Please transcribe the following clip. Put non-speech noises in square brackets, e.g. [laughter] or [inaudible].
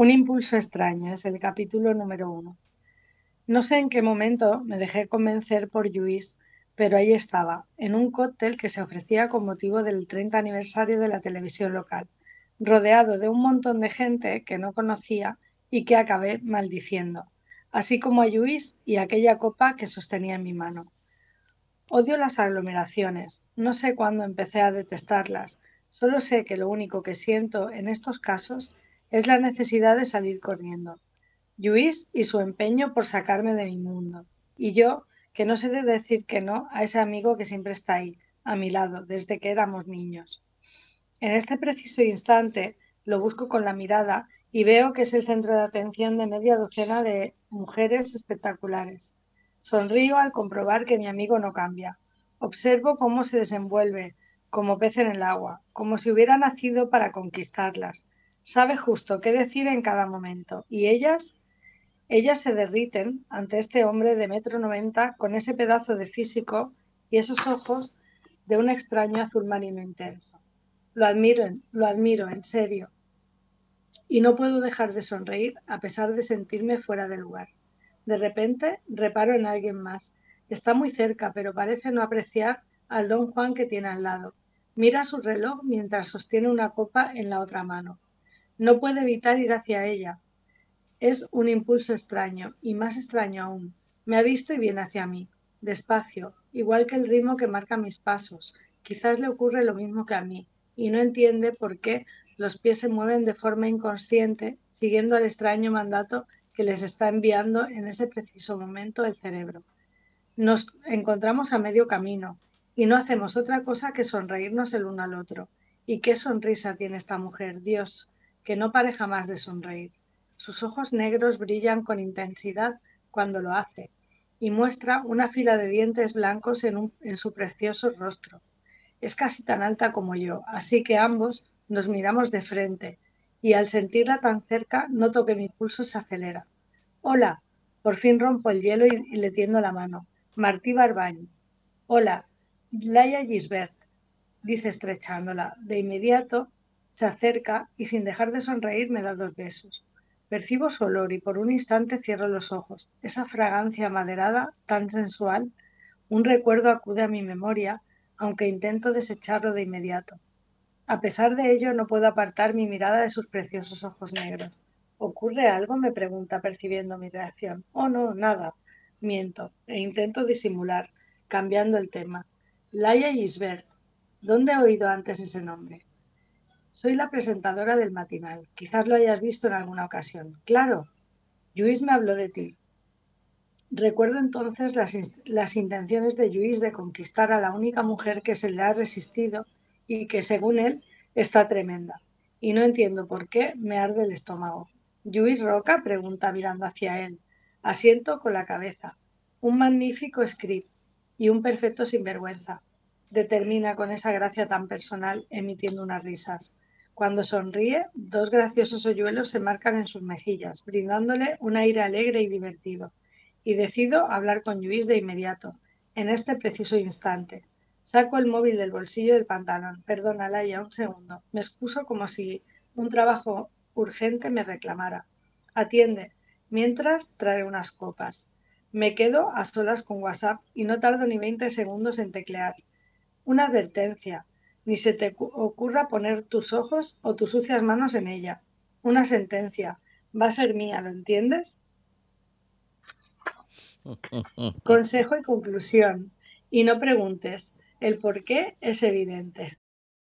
Un impulso extraño es el capítulo número uno. No sé en qué momento me dejé convencer por Luis, pero ahí estaba, en un cóctel que se ofrecía con motivo del 30 aniversario de la televisión local, rodeado de un montón de gente que no conocía y que acabé maldiciendo, así como a Luis y aquella copa que sostenía en mi mano. Odio las aglomeraciones, no sé cuándo empecé a detestarlas, solo sé que lo único que siento en estos casos es la necesidad de salir corriendo. Luis y su empeño por sacarme de mi mundo. Y yo, que no sé de decir que no a ese amigo que siempre está ahí, a mi lado, desde que éramos niños. En este preciso instante lo busco con la mirada y veo que es el centro de atención de media docena de mujeres espectaculares. Sonrío al comprobar que mi amigo no cambia. Observo cómo se desenvuelve, como pez en el agua, como si hubiera nacido para conquistarlas, Sabe justo qué decir en cada momento. Y ellas, ellas se derriten ante este hombre de metro noventa con ese pedazo de físico y esos ojos de un extraño azul marino intenso. Lo admiro, lo admiro, en serio. Y no puedo dejar de sonreír a pesar de sentirme fuera de lugar. De repente reparo en alguien más. Está muy cerca, pero parece no apreciar al don Juan que tiene al lado. Mira su reloj mientras sostiene una copa en la otra mano. No puede evitar ir hacia ella. Es un impulso extraño, y más extraño aún. Me ha visto y viene hacia mí, despacio, igual que el ritmo que marca mis pasos. Quizás le ocurre lo mismo que a mí, y no entiende por qué los pies se mueven de forma inconsciente, siguiendo el extraño mandato que les está enviando en ese preciso momento el cerebro. Nos encontramos a medio camino, y no hacemos otra cosa que sonreírnos el uno al otro. ¿Y qué sonrisa tiene esta mujer, Dios? Que no pare jamás de sonreír. Sus ojos negros brillan con intensidad cuando lo hace y muestra una fila de dientes blancos en, su precioso rostro. Es casi tan alta como yo, así que ambos nos miramos de frente y al sentirla tan cerca noto que mi pulso se acelera. Hola, por fin rompo el hielo y, le tiendo la mano. Martí Barbañ. Hola, Laia Gisbert, dice estrechándola. De inmediato se acerca y sin dejar de sonreír me da dos besos. Percibo su olor y por un instante cierro los ojos. Esa fragancia maderada, tan sensual, un recuerdo acude a mi memoria, aunque intento desecharlo de inmediato. A pesar de ello, no puedo apartar mi mirada de sus preciosos ojos negros. ¿Ocurre algo? me pregunta, percibiendo mi reacción. Oh, no, nada. Miento, e intento disimular, cambiando el tema. Laia Gisbert. ¿Dónde he oído antes ese nombre? Soy la presentadora del matinal. Quizás lo hayas visto en alguna ocasión. Claro. Luis me habló de ti. Recuerdo entonces las, las intenciones de Luis de conquistar a la única mujer que se le ha resistido y que, según él, está tremenda. Y no entiendo por qué me arde el estómago. Luis Roca pregunta mirando hacia él. Asiento con la cabeza. Un magnífico script y un perfecto sinvergüenza. Determina con esa gracia tan personal, emitiendo unas risas. Cuando sonríe, dos graciosos hoyuelos se marcan en sus mejillas, brindándole un aire alegre y divertido. Y decido hablar con Luis de inmediato, en este preciso instante. Saco el móvil del bolsillo del pantalón. Perdona, Laia, un segundo. Me excuso como si un trabajo urgente me reclamara. Atiende. Mientras trae unas copas. Me quedo a solas con WhatsApp y no tardo ni 20 segundos en teclear. Una advertencia ni se te ocurra poner tus ojos o tus sucias manos en ella. Una sentencia. Va a ser mía, ¿lo entiendes? [laughs] Consejo y conclusión. Y no preguntes. El por qué es evidente.